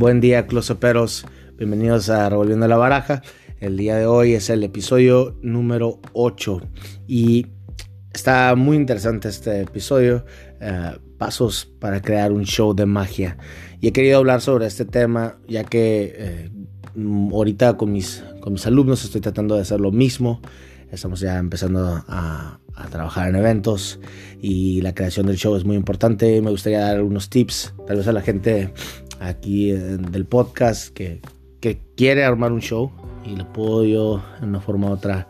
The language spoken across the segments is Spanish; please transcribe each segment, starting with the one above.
Buen día, closeperos. Bienvenidos a Revolviendo la Baraja. El día de hoy es el episodio número 8 y está muy interesante este episodio. eh, pasos para crear un show de magia. Y he querido hablar sobre este tema ya que eh, ahorita con mis, con mis alumnos estoy tratando de hacer lo mismo. Estamos ya empezando a, a trabajar en eventos y la creación del show es muy importante. Me gustaría dar algunos tips, tal vez a la gente aquí del podcast que, que quiere armar un show y le puedo yo en una forma u otra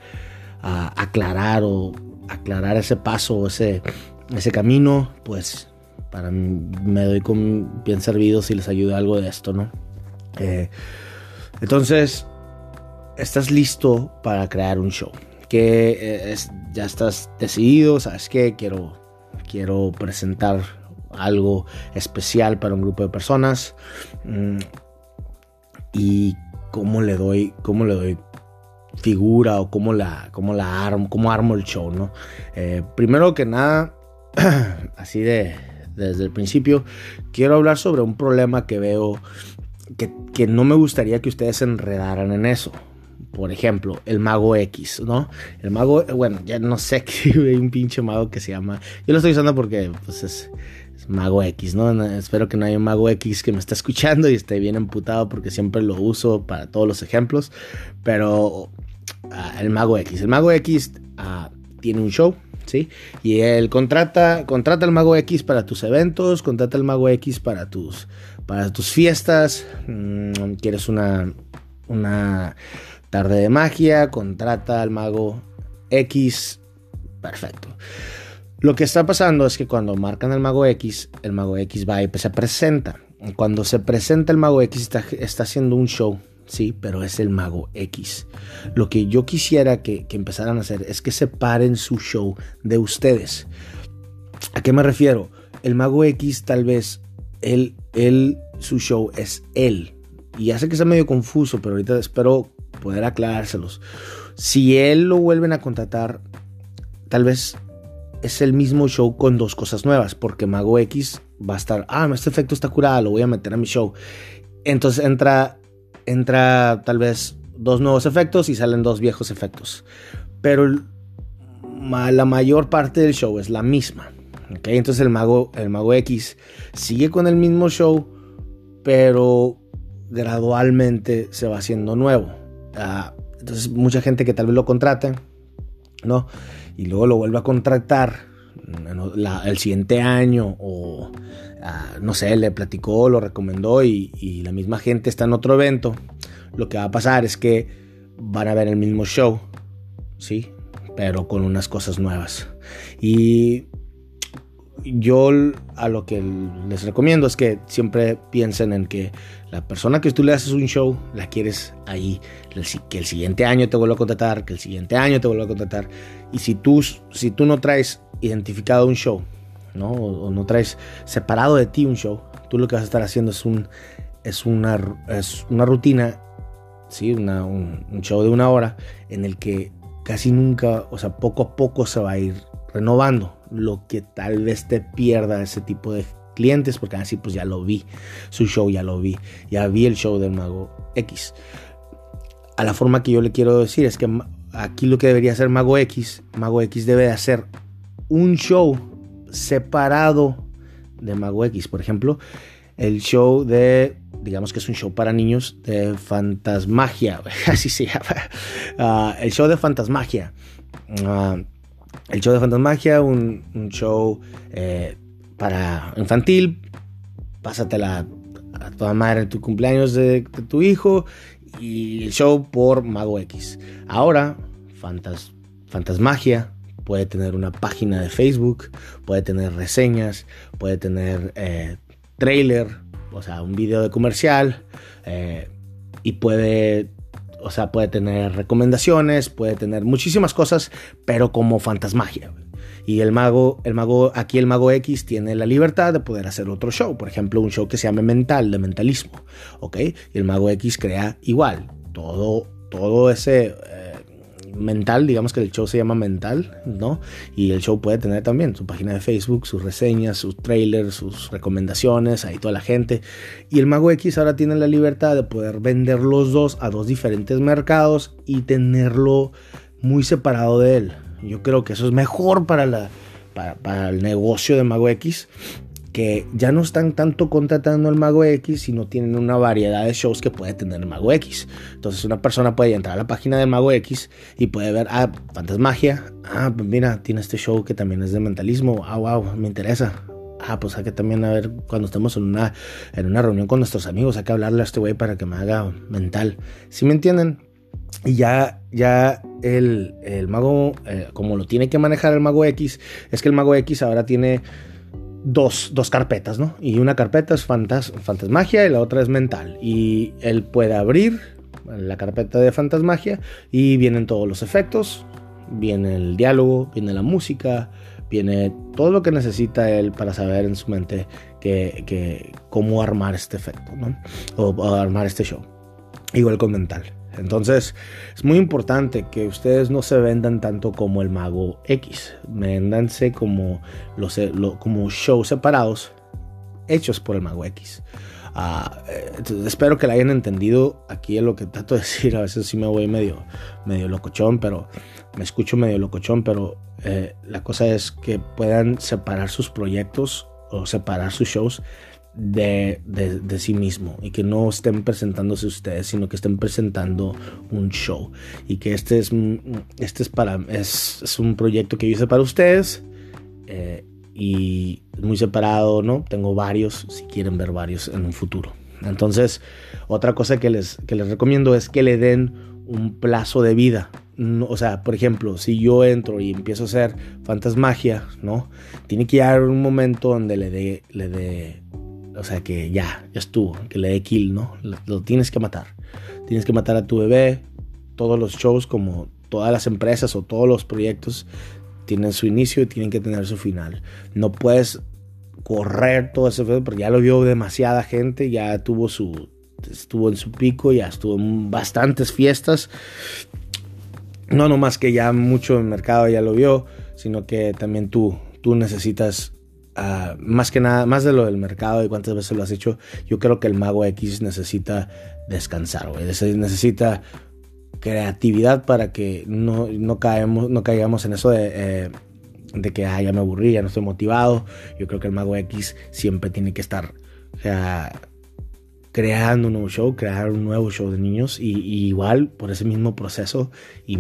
aclarar o aclarar ese paso ese, ese camino, pues para mí me doy con bien servido si les ayuda algo de esto, ¿no? Eh, entonces, estás listo para crear un show. Que eh, es, ya estás decidido, ¿sabes qué? Quiero, quiero presentar algo especial para un grupo de personas. Mm, y cómo le doy, cómo le doy figura o cómo la, cómo la armo, cómo armo el show, ¿no? Eh, primero que nada, así de desde el principio, quiero hablar sobre un problema que veo que, que no me gustaría que ustedes se enredaran en eso. Por ejemplo, el mago X, ¿no? El mago, bueno, ya no sé hay un pinche mago que se llama. Yo lo estoy usando porque pues es, mago X, ¿no? Espero que no haya un mago X que me esté escuchando y esté bien emputado porque siempre lo uso para todos los ejemplos. Pero ah, el mago X, el mago X ah, tiene un show, ¿sí? Y él contrata, contrata al mago X para tus eventos, contrata al mago X para tus, para tus fiestas. Mm, quieres una, una tarde de magia, contrata al mago X. Perfecto. Lo que está pasando es que cuando marcan al mago X, el mago X va y se presenta. Cuando se presenta el mago X está, haciendo un show, sí, pero es el mago X. Lo que yo quisiera que, que empezaran a hacer es que separen su show de ustedes. ¿A qué me refiero? El mago X tal vez, él, él, su show es él. Y ya sé que está medio confuso, pero ahorita espero poder aclarárselos. Si él lo vuelven a contratar, tal vez es el mismo show con dos cosas nuevas, porque Mago X va a estar, ah, este efecto está curado, lo voy a meter a mi show. Entonces entra, entra tal vez dos nuevos efectos y salen dos viejos efectos. Pero la mayor parte del show es la misma. ¿okay? Entonces el Mago, el Mago X sigue con el mismo show, pero gradualmente se va haciendo nuevo. Uh, entonces mucha gente que tal vez lo contrate, ¿no? Y luego lo vuelve a contratar el siguiente año o uh, no sé, le platicó, lo recomendó y, y, la misma gente está en otro evento, lo que va a pasar es que van a ver el mismo show, ¿sí? Pero con unas cosas nuevas. Y yo a lo que les recomiendo es que siempre piensen en que la persona que tú le haces un show la quieres ahí, que el siguiente año te vuelva a contratar, que el siguiente año te vuelva a contratar. Y si tú, si tú no traes identificado un show, ¿no? O, no traes separado de ti un show, tú lo que vas a estar haciendo es, un, es, una, es una rutina, ¿sí? Una, un, un show de una hora en el que casi nunca, o sea, poco a poco se va a ir renovando, lo que tal vez te pierda ese tipo de clientes, porque así pues ya lo vi, su show ya lo vi, ya vi el show del Mago X. A la forma que yo le quiero decir es que aquí lo que debería hacer Mago X, Mago X debe de hacer un show separado de Mago X, por ejemplo, el show de, digamos que es un show para niños de fantasmagia, así se llama, uh, el show de fantasmagia. Uh, el show de fantasmagia, un, show eh, para infantil, pásatela a toda madre en tu cumpleaños de, tu hijo y el show por Mago X. Ahora, Fantas, Fantasmagia puede tener una página de Facebook, puede tener reseñas, puede tener eh, trailer, o sea, un video de comercial eh, y puede o sea, puede tener recomendaciones, puede tener muchísimas cosas, pero como fantasmagia. Y el mago, el mago, aquí el mago X tiene la libertad de poder hacer otro show, por ejemplo, un show que se llame mental, de mentalismo, ¿ok? Y el mago X crea igual, todo, todo ese, eh, mental, digamos que el show se llama mental, ¿no? Y el show puede tener también su página de Facebook, sus reseñas, sus trailers, sus recomendaciones, ahí toda la gente. Y el Mago X ahora tiene la libertad de poder vender los dos a dos diferentes mercados y tenerlo muy separado de él. Yo creo que eso es mejor para, la, para, para el negocio de Mago X que ya no están tanto contratando al Mago X, sino tienen una variedad de shows que puede tener el Mago X. Entonces una persona puede entrar a la página del Mago X y puede ver, ah, fantasmagia, ah, pues mira, tiene este show que también es de mentalismo, ah, wow, me interesa. Ah, pues hay que también a ver cuando estemos en una, en una reunión con nuestros amigos, hay que hablarle a este güey para que me haga mental. ¿Sí me entienden? Y ya, ya el, el mago, eh, como lo tiene que manejar el mago X, es que el mago X ahora tiene dos, dos carpetas, ¿no? Y una carpeta es fantas, fantasmagia y la otra es mental. Y él puede abrir la carpeta de fantasmagia y vienen todos los efectos, viene el diálogo, viene la música, viene todo lo que necesita él para saber en su mente que, que cómo armar este efecto, ¿no? o armar este show. Igual con mental. Entonces es muy importante que ustedes no se vendan tanto como el mago X, vendanse como, los, como shows separados hechos por el mago X. Ah, eh, espero que la hayan entendido. Aquí es lo que trato de decir. A veces sí me voy medio, medio locochón, pero me escucho medio locochón. Pero eh, la cosa es que puedan separar sus proyectos o separar sus shows de, sí mismo y que no estén presentándose ustedes, sino que estén presentando un show y que este es, este es, para, es, es un proyecto que yo hice para ustedes eh, y muy separado, ¿no? Tengo varios, si quieren ver varios en un futuro. Entonces, otra cosa que les, que les recomiendo es que le den un plazo de vida. o sea, por ejemplo, si yo entro y empiezo a hacer fantasmagia, ¿no? Tiene que llegar un momento donde le dé le dé o sea, que ya, ya estuvo, que le dé kill, ¿no? Lo, tienes que matar. Tienes que matar a tu bebé. Todos los shows, como todas las empresas o todos los proyectos, tienen su inicio y tienen que tener su final. No puedes correr todo ese porque ya lo vio demasiada gente, ya tuvo su estuvo en su pico, ya estuvo en bastantes fiestas. No nomás que ya mucho el mercado ya lo vio, sino que también tú tú necesitas Ah, más que nada, más de lo del mercado y cuántas veces lo has hecho, yo creo que el mago X necesita descansar, Necesita creatividad para que no, no, caemos, no caigamos en eso de, eh, de que ya me aburrí, ya no estoy motivado. Yo creo que el mago X siempre tiene que estar creando un nuevo show, crear un nuevo show de niños y, igual por ese mismo proceso y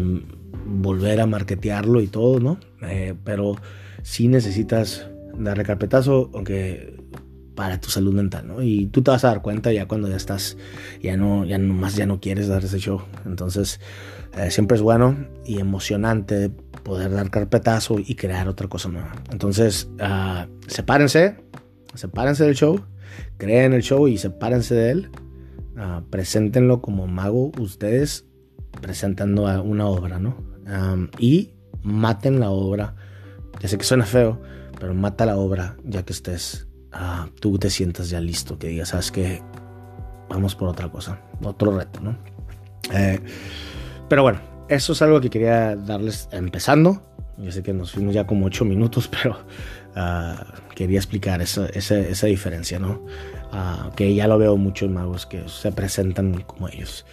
volver a marketearlo y todo, ¿no? Eh, pero si necesitas darle carpetazo, aunque para tu salud mental, ¿no? Y tú te vas a dar cuenta ya cuando ya estás, ya no, ya más ya no quieres dar ese show. Entonces, eh, siempre es bueno y emocionante poder dar carpetazo y crear otra cosa nueva. Entonces, uh, sepárense, sepárense del show, creen el show y sepárense de él. Uh, preséntenlo como mago ustedes presentando una obra, ¿no? y maten la obra. Ya sé que suena feo, pero mata la obra ya que estés, ah, tú te sientas ya listo, que digas, sabes que vamos por otra cosa, otro reto, ¿no? Eh, pero bueno, eso es algo que quería darles empezando. Yo sé que nos fuimos ya como ocho minutos, pero ah, quería explicar esa, esa, diferencia, ¿no? Ah, que ya lo veo muchos magos que se presentan como ellos.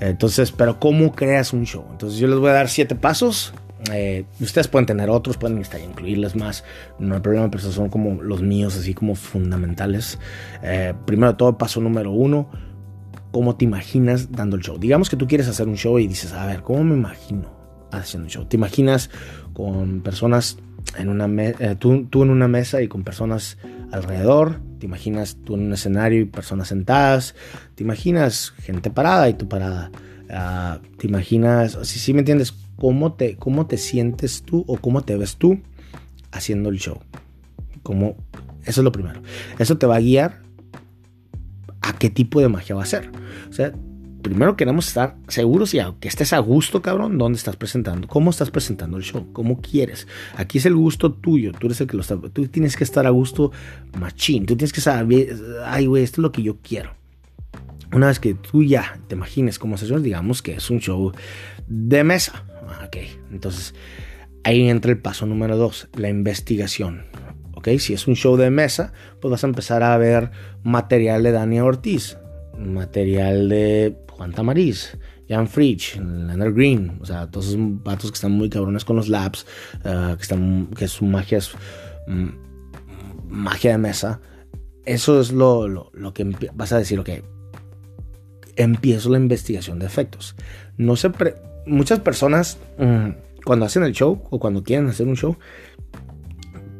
Entonces, pero ¿cómo creas un show? Entonces yo les voy a dar siete pasos eh, ustedes pueden tener otros, pueden incluirles más, no hay problema, pero son como los míos, así como fundamentales. Eh, primero de todo, paso número uno, ¿cómo te imaginas dando el show? Digamos que tú quieres hacer un show y dices, a ver, ¿cómo me imagino haciendo un show? ¿Te imaginas con personas en una eh, tú, en una mesa y con personas alrededor? ¿Te imaginas tú en un escenario y personas sentadas? ¿Te imaginas gente parada y tú parada? Ah, ¿Te imaginas, si sí, me entiendes? Cómo te, cómo te sientes tú o cómo te ves tú haciendo el show. Como, eso es lo primero. Eso te va a guiar a qué tipo de magia va a ser. O sea, primero queremos estar seguros y aunque estés a gusto, cabrón, dónde estás presentando, cómo estás presentando el show, cómo quieres. Aquí es el gusto tuyo, tú eres el que lo está, tú tienes que estar a gusto machín, tú tienes que saber, ay, güey, esto es lo que yo quiero. Una vez que tú ya te imagines cómo se digamos que es un show de mesa, ok, entonces ahí entra el paso número dos, la investigación. Ok, si es un show de mesa, pues vas a empezar a ver material de Dani Ortiz, material de Juan Tamariz, Jan Fritsch, Leonard Green, o sea, todos esos vatos que están muy cabrones con los labs, ah, que, están, que su magia es mm, magia de mesa. Eso es lo, lo, que vas a decir, ok, empiezo la investigación de efectos. No se muchas personas mm, cuando hacen el show o cuando quieren hacer un show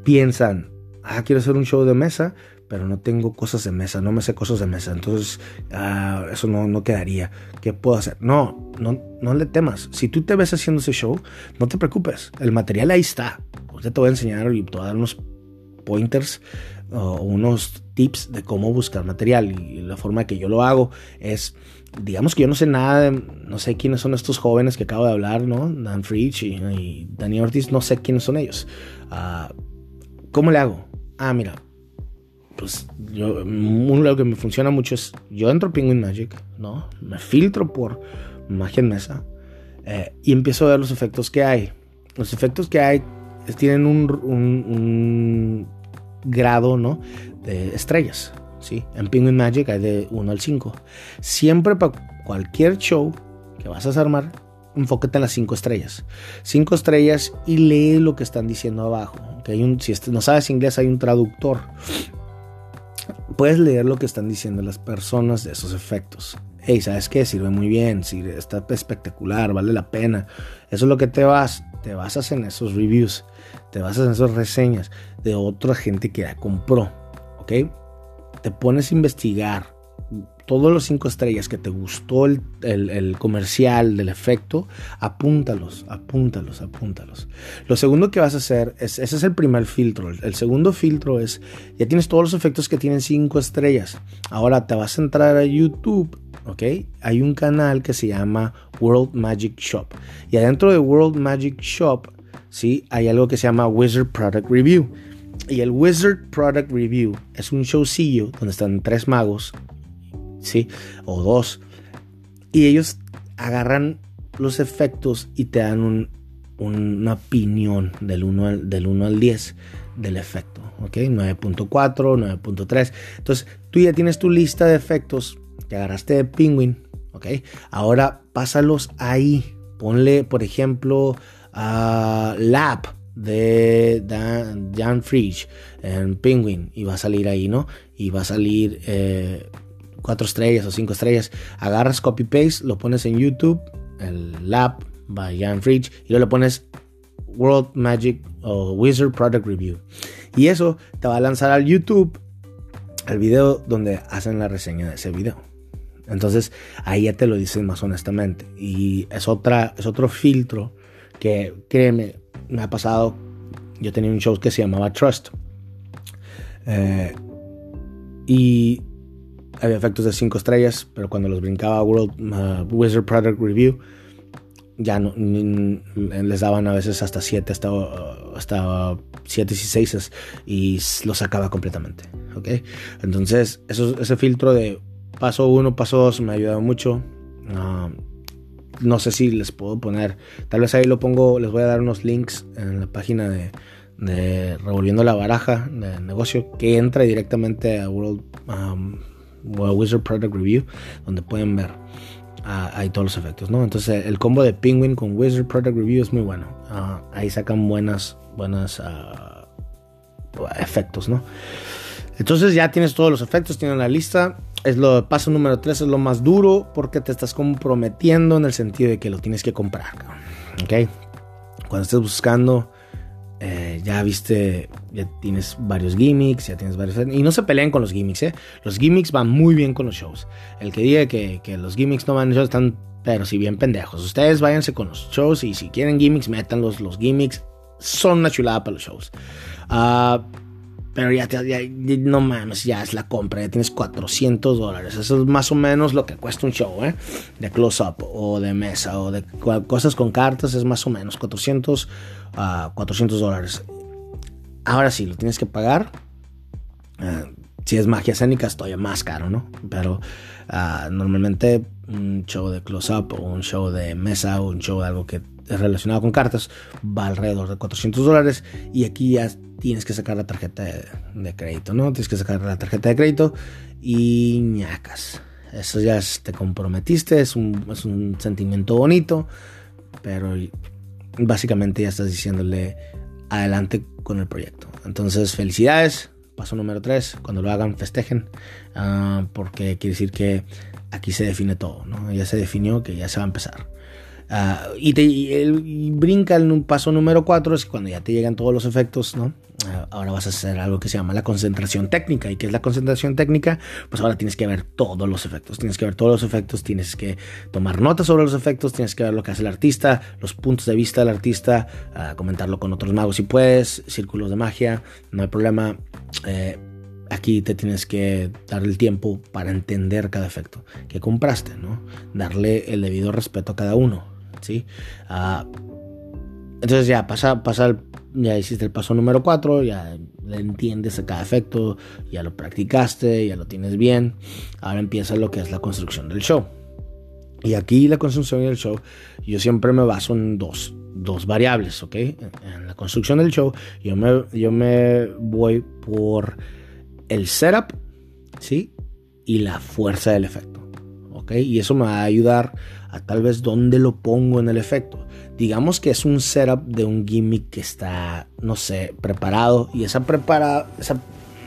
piensan, ah, quiero hacer un show de mesa, pero no tengo cosas de mesa, no me sé cosas de mesa, entonces ah, eso no, no, quedaría. ¿Qué puedo hacer? No, no, no le temas. Si tú te ves haciendo ese show, no te preocupes. El material ahí está. Usted te voy a enseñar y te voy a dar unos pointers o unos tips de cómo buscar material. Y la forma que yo lo hago es, digamos que yo no sé nada, no sé quiénes son estos jóvenes que acabo de hablar, ¿no? Dan Fritsch y, y Ortiz, no sé quiénes son ellos. Uh, ¿Cómo le hago? Ah, mira, pues yo, lo que me funciona mucho es, yo entro a Penguin Magic, ¿no? Me filtro por magia en mesa eh, y empiezo a ver los efectos que hay. Los efectos que hay tienen un, un, grado, ¿no? De estrellas, ¿sí? En Penguin Magic hay de 1 al 5. Siempre para cualquier show que vas a armar, enfócate en las 5 estrellas. 5 estrellas y lee lo que están diciendo abajo. Que hay un, si no sabes inglés, hay un traductor puedes leer lo que están diciendo las personas de esos efectos. Hey, ¿sabes qué? Sirve muy bien, sirve, está espectacular, vale la pena. Eso es lo que te vas, te basas en esos reviews, te basas en esas reseñas de otra gente que ya compró, ¿ok? Te pones a investigar todos los cinco estrellas que te gustó el, comercial del efecto, apúntalos, apúntalos, apúntalos. Lo segundo que vas a hacer, es, ese es el primer filtro. El segundo filtro es, ya tienes todos los efectos que tienen cinco estrellas. Ahora te vas a entrar a YouTube, ¿ok? Hay un canal que se llama World Magic Shop. Y adentro de World Magic Shop, ¿sí? Hay algo que se llama Wizard Product Review. Y el Wizard Product Review es un showcillo donde están tres magos ¿sí? O dos. Y ellos agarran los efectos y te dan una opinión del 1 al, del 1 al 10 del efecto, ¿ok? 9.4, 9.3. Entonces, tú ya tienes tu lista de efectos que agarraste de Penguin, ¿ok? Ahora pásalos ahí. Ponle, por ejemplo, a Lab de Dan, Jan Fridge en Penguin y va a salir ahí, ¿no? Y va a salir eh, cuatro estrellas o cinco estrellas, agarras copy paste, lo pones en YouTube, el lab by Jan Fridge, y luego le pones World Magic o Wizard Product Review. Y eso te va a lanzar al YouTube el video donde hacen la reseña de ese video. Entonces ahí ya te lo dicen más honestamente. Y es, otra, es otro filtro que, créeme, me ha pasado. Yo tenía un show que se llamaba Trust. Eh, y había efectos de 5 estrellas, pero cuando los brincaba World uh, Wizard Product Review, ya no, les daban a veces hasta 7, hasta, hasta 7 y 6 y los sacaba completamente. ¿ok? Entonces, eso, ese filtro de paso 1, paso 2 me ha ayudado mucho. Uh, no sé si les puedo poner, tal vez ahí lo pongo, les voy a dar unos links en la página de, Revolviendo la Baraja de negocio que entra directamente a World um, Wizard Product Review, donde pueden ver ah, ahí todos los efectos, ¿no? Entonces el combo de Penguin con Wizard Product Review es muy bueno. Ah, ahí sacan buenas, buenas ah, efectos, ¿no? Entonces ya tienes todos los efectos, tienes la lista. Es lo paso número 3, es lo más duro porque te estás comprometiendo en el sentido de que lo tienes que comprar. ¿Ok? Cuando estés buscando eh, ya viste, ya tienes varios gimmicks, ya tienes varios... Y no se peleen con los gimmicks, ¿eh? Los gimmicks van muy bien con los shows. El que diga que, que los gimmicks no van en shows están, pero si bien pendejos. Ustedes váyanse con los shows y si quieren gimmicks, métanlos. Los gimmicks son una chulada para los shows. Ah... Pero ya, ya, no mames, ya es la compra, ya tienes 400 dólares. Eso es más o menos lo que cuesta un show, ¿eh? De close-up o de mesa o de cosas con cartas es más o menos 400 a 400 dólares. Ahora sí, lo tienes que pagar. Eh, si es magia escénica es todavía más caro, ¿no? Pero ah, normalmente un show de close-up o un show de mesa o un show de algo que relacionado con cartas va alrededor de 400 dólares y aquí ya tienes que sacar la tarjeta de, crédito, ¿no? Tienes que sacar la tarjeta de crédito y ñacas. Eso ya te comprometiste, es un, es un sentimiento bonito, pero básicamente ya estás diciéndole adelante con el proyecto. Entonces, felicidades. Paso número 3, cuando lo hagan, festejen, ah, porque quiere decir que aquí se define todo, ¿no? Ya se definió que ya se va a empezar. Ah, y, te, brinca en un paso número 4, es cuando ya te llegan todos los efectos, ¿no? Ah, ahora vas a hacer algo que se llama la concentración técnica. ¿Y qué es la concentración técnica? Pues ahora tienes que ver todos los efectos. Tienes que ver todos los efectos, tienes que tomar notas sobre los efectos, tienes que ver lo que hace el artista, los puntos de vista del artista, uh, comentarlo con otros magos si puedes, círculos de magia, no hay problema. Eh, aquí te tienes que dar el tiempo para entender cada efecto que compraste, ¿no? Darle el debido respeto a cada uno, ¿sí? Uh, entonces ya pasa, pasa el ya hiciste el paso número 4, ya entiendes a cada efecto, ya lo practicaste, ya lo tienes bien. Ahora empieza lo que es la construcción del show. Y aquí la construcción del show, yo siempre me baso en dos, dos variables, ¿ok? En la construcción del show, yo me, yo me voy por el setup, ¿sí? Y la fuerza del efecto, ¿ok? Y eso me va a ayudar a tal vez dónde lo pongo en el efecto digamos que es un setup de un gimmick que está, no sé, preparado y esa preparada,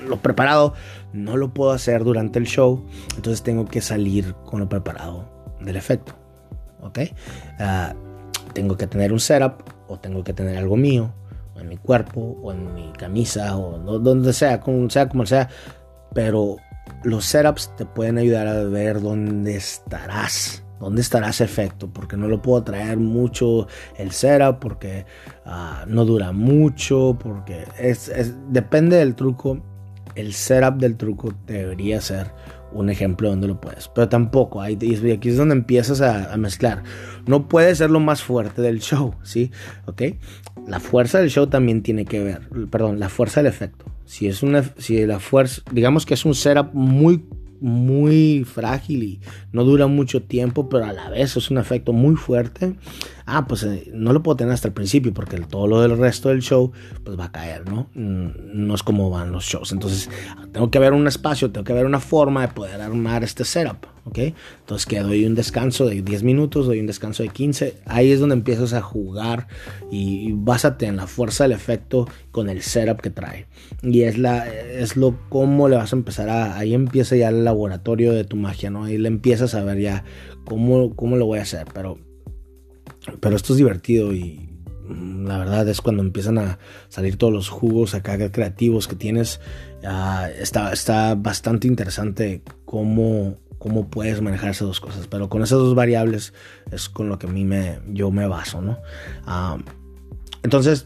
lo preparado no lo puedo hacer durante el show, entonces tengo que salir con lo preparado del efecto, ¿ok? Ah, tengo que tener un setup o tengo que tener algo mío en mi cuerpo o en mi camisa o donde sea, como sea como sea, pero los setups te pueden ayudar a ver dónde estarás ¿Dónde estará ese efecto? Porque no lo puedo traer mucho el setup, porque ah, no dura mucho, porque es, depende del truco. El setup del truco debería ser un ejemplo donde lo puedes. Pero tampoco, hay, y aquí es donde empiezas a, mezclar. No puede ser lo más fuerte del show, ¿sí? ¿Ok? La fuerza del show también tiene que ver, perdón, la fuerza del efecto. Si es una, si la fuerza, digamos que es un setup muy muy frágil y no dura mucho tiempo, pero a la vez es un efecto muy fuerte. Ah, pues eh, no lo puedo tener hasta el principio porque todo lo del resto del show pues va a caer, ¿no? Mm, no es como van los shows. Entonces tengo que ver un espacio, tengo que ver una forma de poder armar este setup. ¿Ok? Entonces que doy un descanso de 10 minutos, doy un descanso de 15, ahí es donde empiezas a jugar y, básate en la fuerza del efecto con el setup que trae. Y es, la, es lo cómo le vas a empezar a, ahí empieza ya el laboratorio de tu magia, ¿no? Ahí le empiezas a ver ya cómo, cómo lo voy a hacer, pero, pero esto es divertido y mm, la verdad es cuando empiezan a salir todos los jugos acá creativos que tienes. está, está bastante interesante cómo, cómo puedes manejar esas dos cosas. Pero con esas dos variables es con lo que a mí me, yo me baso, ¿no? entonces,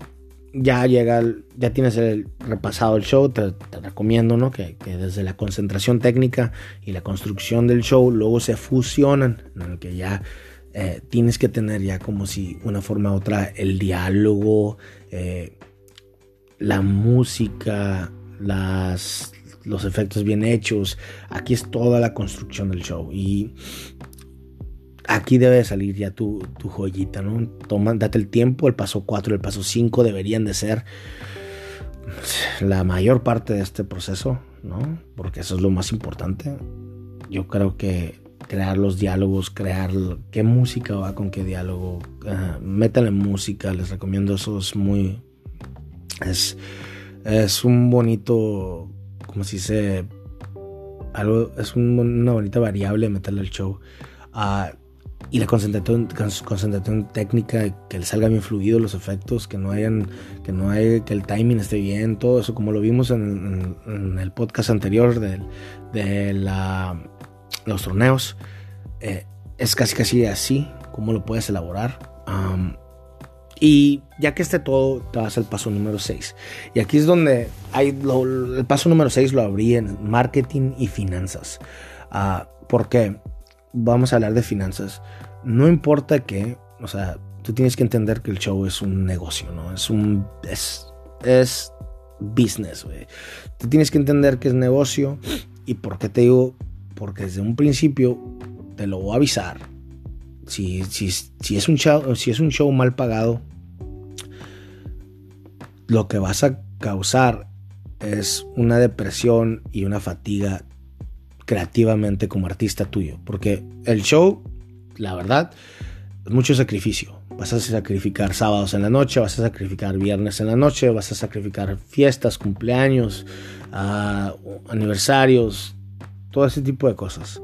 ya llega, ya tienes el, repasado el show, te, recomiendo, ¿no? Que, desde la concentración técnica y la construcción del show luego se fusionan, en el que ya eh, tienes que tener ya como si una forma u otra el diálogo, eh, la música, las, los efectos bien hechos. Aquí es toda la construcción del show. Y aquí debe salir ya tu, joyita, ¿no? Toma, date el tiempo. El paso 4 y el paso 5 deberían de ser la mayor parte de este proceso, ¿no? Porque eso es lo más importante. Yo creo que crear los diálogos, crear qué música va con qué diálogo, uh, métale música, les recomiendo eso, es muy... Es, es un bonito como si se algo es una bonita variable meterle al show. Uh, y la concentración, concentración técnica que le salga bien fluido los efectos que no hayan que no hay que el timing esté bien todo eso como lo vimos en, el podcast anterior de, de la, los torneos eh, es casi casi así como lo puedes elaborar. Um, y ya que esté todo, te vas al paso número 6. Y aquí es donde hay el paso número 6 lo abrí en marketing y finanzas. Uh, ¿Por qué? Vamos a hablar de finanzas. No importa que, o sea, tú tienes que entender que el show es un negocio, ¿no? Es un. Es, es business, güey. Tú tienes que entender que es negocio. ¿Y por qué te digo? Porque desde un principio te lo voy a avisar si, si, si, es un show, si es un show mal pagado, lo que vas a causar es una depresión y una fatiga creativamente como artista tuyo. Porque el show, la verdad, es mucho sacrificio. Vas a sacrificar sábados en la noche, vas a sacrificar viernes en la noche, vas a sacrificar fiestas, cumpleaños, ah, aniversarios, todo ese tipo de cosas.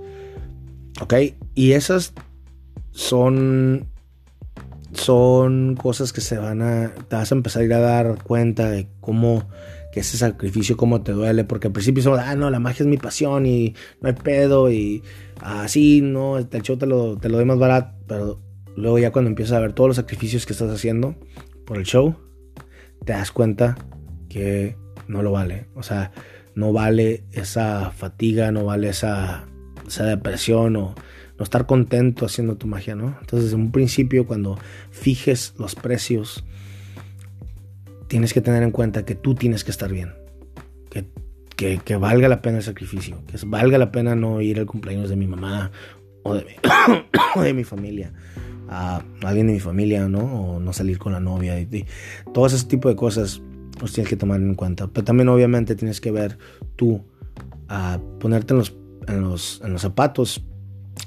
¿Ok? Y esas son son cosas que se van a te vas a empezar a ir a dar cuenta de cómo que ese sacrificio cómo te duele porque al principio somos ah no la magia es mi pasión y no hay pedo y así no el show te lo, te lo doy más barato pero luego ya cuando empiezas a ver todos los sacrificios que estás haciendo por el show te das cuenta que no lo vale. O sea no vale esa fatiga no vale esa esa depresión o no estar contento haciendo tu magia, ¿no? Entonces, desde un principio, cuando fijes los precios, tienes que tener en cuenta que tú tienes que estar bien, que, que, valga la pena el sacrificio, que valga la pena no ir al cumpleaños de mi mamá o de mi, de mi familia, a alguien de mi familia, ¿no? O no salir con la novia, y, todo ese tipo de cosas los tienes que tomar en cuenta. Pero también, obviamente, tienes que ver tú, a ponerte en los, en los, en los zapatos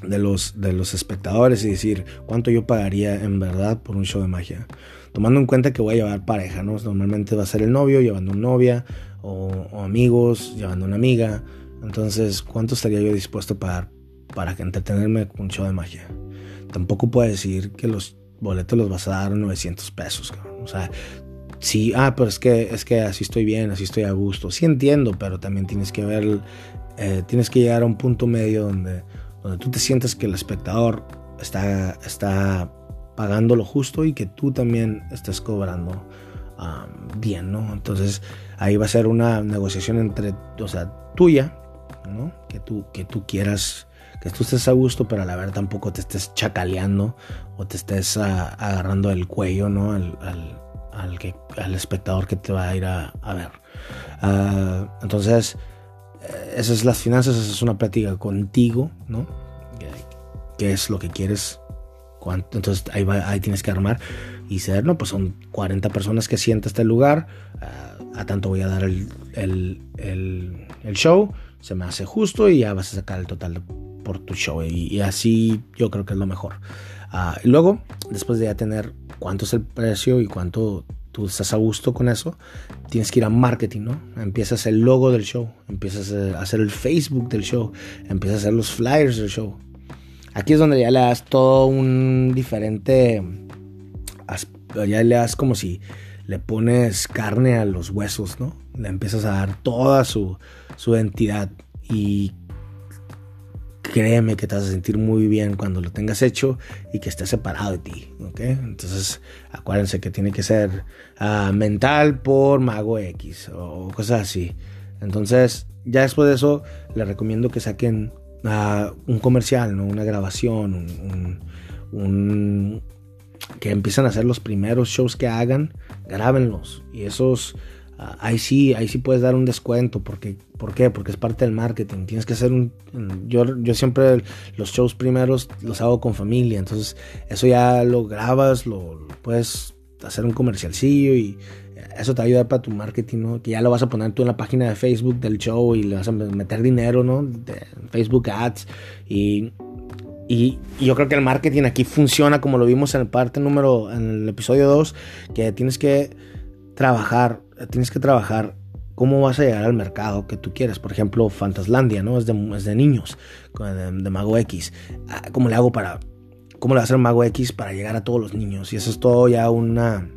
de los, de los espectadores y decir cuánto yo pagaría en verdad por un show de magia. Tomando en cuenta que voy a llevar pareja, ¿no? Normalmente va a ser el novio llevando una novia o, amigos llevando una amiga. Entonces, ¿cuánto estaría yo dispuesto a pagar para entretenerme con un show de magia? Tampoco puedo decir que los boletos los vas a dar 900 pesos. O sea, sí, ah, pero es que, es que así estoy bien, así estoy a gusto. Sí entiendo, pero también tienes que ver, eh, tienes que llegar a un punto medio donde donde tú te sientes que el espectador está, está pagando lo justo y que tú también estés cobrando bien, ¿no? Entonces ahí va a ser una negociación entre, o sea, tuya, ¿no? Que tú, que tú quieras, que tú estés a gusto, pero a la vez tampoco te estés chacaleando o te estés ah, agarrando el cuello, ¿no? Al, al, que, al espectador que te va a ir a, ver. Ah, entonces, esas las finanzas, esa es una plática contigo, ¿no? ¿Qué es lo que quieres? ¿Cuánto? Entonces ahí, ahí tienes que armar y ser, ¿no? Pues son 40 personas que sienten este lugar, ah, a tanto voy a dar el, el, el, show, se me hace justo y ya vas a sacar el total por tu show y, así yo creo que es lo mejor. Y luego, después de ya tener cuánto es el precio y cuánto tú estás a gusto con eso, tienes que ir a marketing, ¿no? Empiezas el logo del show, empiezas a hacer el Facebook del show, empiezas a hacer los flyers del show. Aquí es donde ya le das todo un diferente, ya le das como si le pones carne a los huesos, ¿no? Le empiezas a dar toda su, su entidad y créeme que te vas a sentir muy bien cuando lo tengas hecho y que esté separado de ti, ¿ok? Entonces, acuérdense que tiene que ser ah, mental por Mago X o cosas así. Entonces, ya después de eso, les recomiendo que saquen uh, un comercial, ¿no? Una grabación, un, que empiezan a hacer los primeros shows que hagan, grábenlos y esos ahí sí, ahí sí puedes dar un descuento. Porque, ¿Por qué? Porque es parte del marketing. Tienes que hacer un... Yo, yo siempre los shows primeros los hago con familia. Entonces eso ya lo grabas, lo, puedes hacer un comercialcillo y eso te ayuda para tu marketing, ¿no? Que ya lo vas a poner tú en la página de Facebook del show y le vas a meter dinero, ¿no? Facebook Ads y... Y, yo creo que el marketing aquí funciona como lo vimos en el parte número, en el episodio 2, que tienes que trabajar tienes que trabajar cómo vas a llegar al mercado que tú quieres. Por ejemplo, Fantaslandia, ¿no? Es de, de niños, de, Mago X. Ah, ¿Cómo le hago para... ¿Cómo le va a hacer Mago X para llegar a todos los niños? Y eso es todo ya una...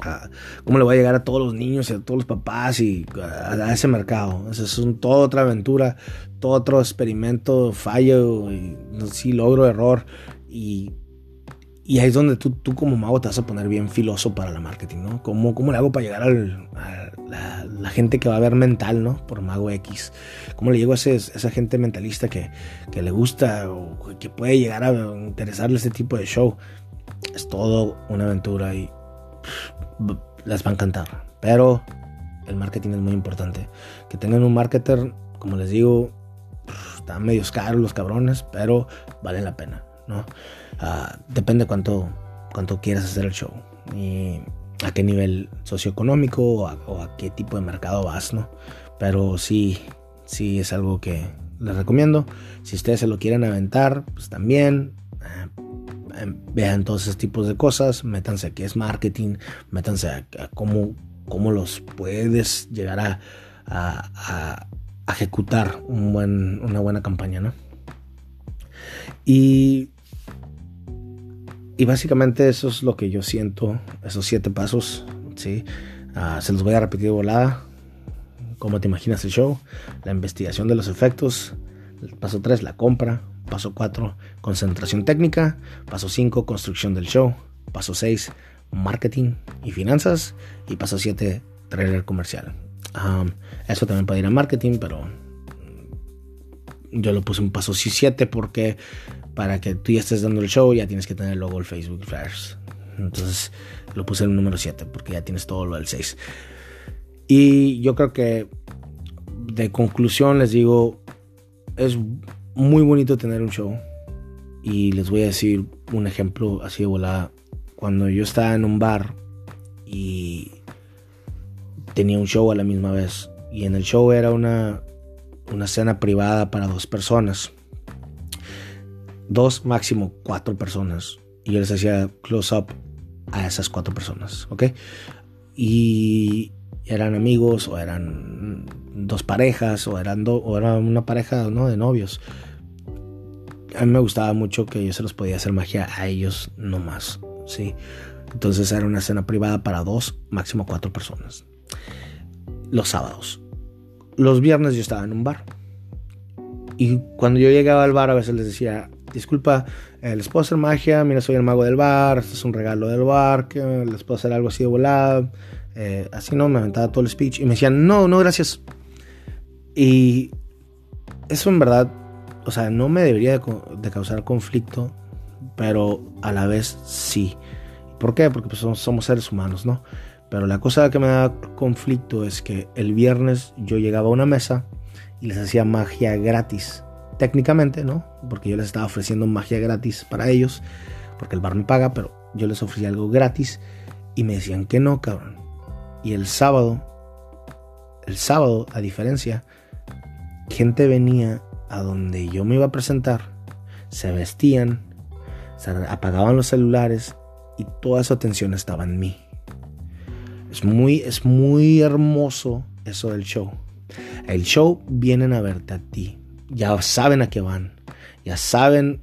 Ah, ¿Cómo le va a llegar a todos los niños y a todos los papás y a, ese mercado? Eso es un, toda otra aventura, todo otro experimento, fallo, y, logro, error. Y y ahí es donde tú, tú como mago te vas a poner bien filoso para la marketing, ¿no? ¿Cómo, cómo le hago para llegar al, a la, gente que va a ver mental, ¿no? Por Mago X. ¿Cómo le llego a, ese, esa gente mentalista que, que, le gusta o que puede llegar a interesarle este tipo de show? Es todo una aventura y les va a encantar. Pero el marketing es muy importante. Que tengan un marketer, como les digo, están medios caros los cabrones, pero vale la pena ¿no? Ah, depende cuánto, cuánto quieras hacer el show y a qué nivel socioeconómico o a, qué tipo de mercado vas, ¿no? Pero sí, sí es algo que les recomiendo. Si ustedes se lo quieren aventar, pues también eh, em, vean todos esos tipos de cosas, métanse a qué es marketing, métanse a, cómo, cómo, los puedes llegar a, ejecutar una buena campaña, ¿no? Y, y básicamente eso es lo que yo siento, esos siete pasos, ¿sí? Ah, se los voy a repetir volada. ¿Cómo te imaginas el show? La investigación de los efectos. paso 3, la compra. Paso 4, concentración técnica. Paso 5, construcción del show. Paso 6, marketing y finanzas. Y paso 7, trailer comercial. eso también puede ir a marketing, pero yo lo puse en paso 7 porque para que tú ya estés dando el show ya tienes que tener luego el Facebook Flash. Entonces lo puse en el número 7 porque ya tienes todo lo del 6. Y yo creo que de conclusión les digo, es muy bonito tener un show. Y les voy a decir un ejemplo así de volada. Cuando yo estaba en un bar y tenía un show a la misma vez. Y en el show era una, una cena privada para dos personas. Dos, máximo cuatro personas. Y yo les hacía close up a esas cuatro personas, ¿ok? Y eran amigos o eran dos parejas o eran o era una pareja ¿no? de novios. A mí me gustaba mucho que yo se los podía hacer magia a ellos nomás, ¿sí? Entonces era una cena privada para dos, máximo cuatro personas. Los sábados. Los viernes yo estaba en un bar. Y cuando yo llegaba al bar a veces les decía, disculpa, eh, les puedo hacer magia, mira, soy el mago del bar, esto es un regalo del bar, que les puedo hacer algo así de volada. Eh, así no, me aventaba todo el speech y me decían, no, no, gracias. Y eso en verdad, o sea, no me debería de, causar conflicto, pero a la vez sí. ¿Por qué? Porque pues, somos, seres humanos, ¿no? Pero la cosa que me da conflicto es que el viernes yo llegaba a una mesa y les hacía magia gratis. Técnicamente, ¿no? Porque yo les estaba ofreciendo magia gratis para ellos, porque el bar me paga, pero yo les ofrecía algo gratis y me decían que no, cabrón. Y el sábado, el sábado, a diferencia, gente venía a donde yo me iba a presentar, se vestían, se apagaban los celulares y toda su atención estaba en mí. Es muy, es muy hermoso eso del show. El show vienen a verte a ti. Ya saben a qué van. Ya saben,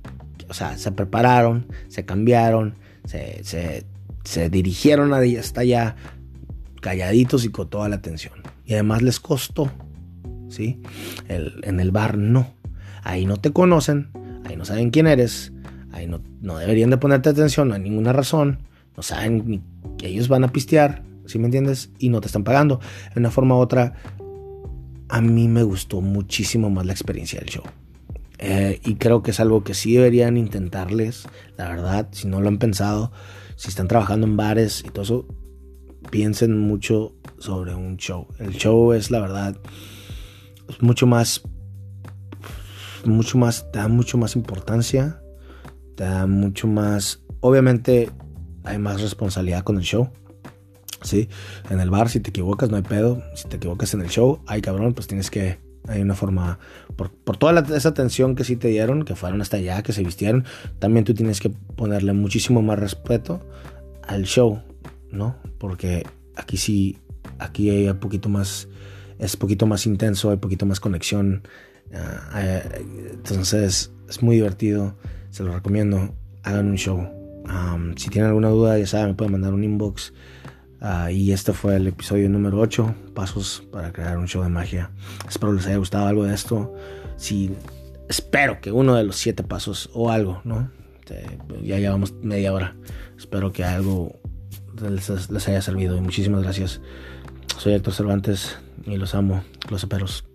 o sea, se prepararon, se cambiaron, se, se, se dirigieron hasta allá, calladitos y con toda la atención. Y además les costó, ¿sí? en el bar no. Ahí no te conocen, ahí no saben quién eres, ahí no, no deberían de ponerte atención, no hay ninguna razón, no saben ni que ellos van a pistear, ¿sí me entiendes? Y no te están pagando. De una forma u otra, a mí me gustó muchísimo más la experiencia del show. Eh, y creo que es algo que sí deberían intentarles, la verdad, si no lo han pensado, si están trabajando en bares y todo eso, piensen mucho sobre un show. El show es la verdad mucho más mucho más te da mucho más importancia, te da mucho más obviamente hay más responsabilidad con el show. Sí, en el bar si te equivocas no hay pedo, si te equivocas en el show, ay cabrón, pues tienes que hay una forma, por, toda esa atención que sí te dieron, que fueron hasta allá, que se vistieron, también tú tienes que ponerle muchísimo más respeto al show, ¿no? Porque aquí sí, aquí hay un poquito más, es poquito más intenso, hay poquito más conexión. Ah, eh, entonces es muy divertido, se lo recomiendo, hagan un show. si tienen alguna duda, ya saben, me pueden mandar un inbox. Ah, y este fue el episodio número 8, pasos para crear un show de magia. Espero les haya gustado algo de esto. Si, espero que uno de los siete pasos o algo, ¿no? ya llevamos media hora. Espero que algo les, haya servido y muchísimas gracias. Soy Héctor Cervantes y los amo, los esperos.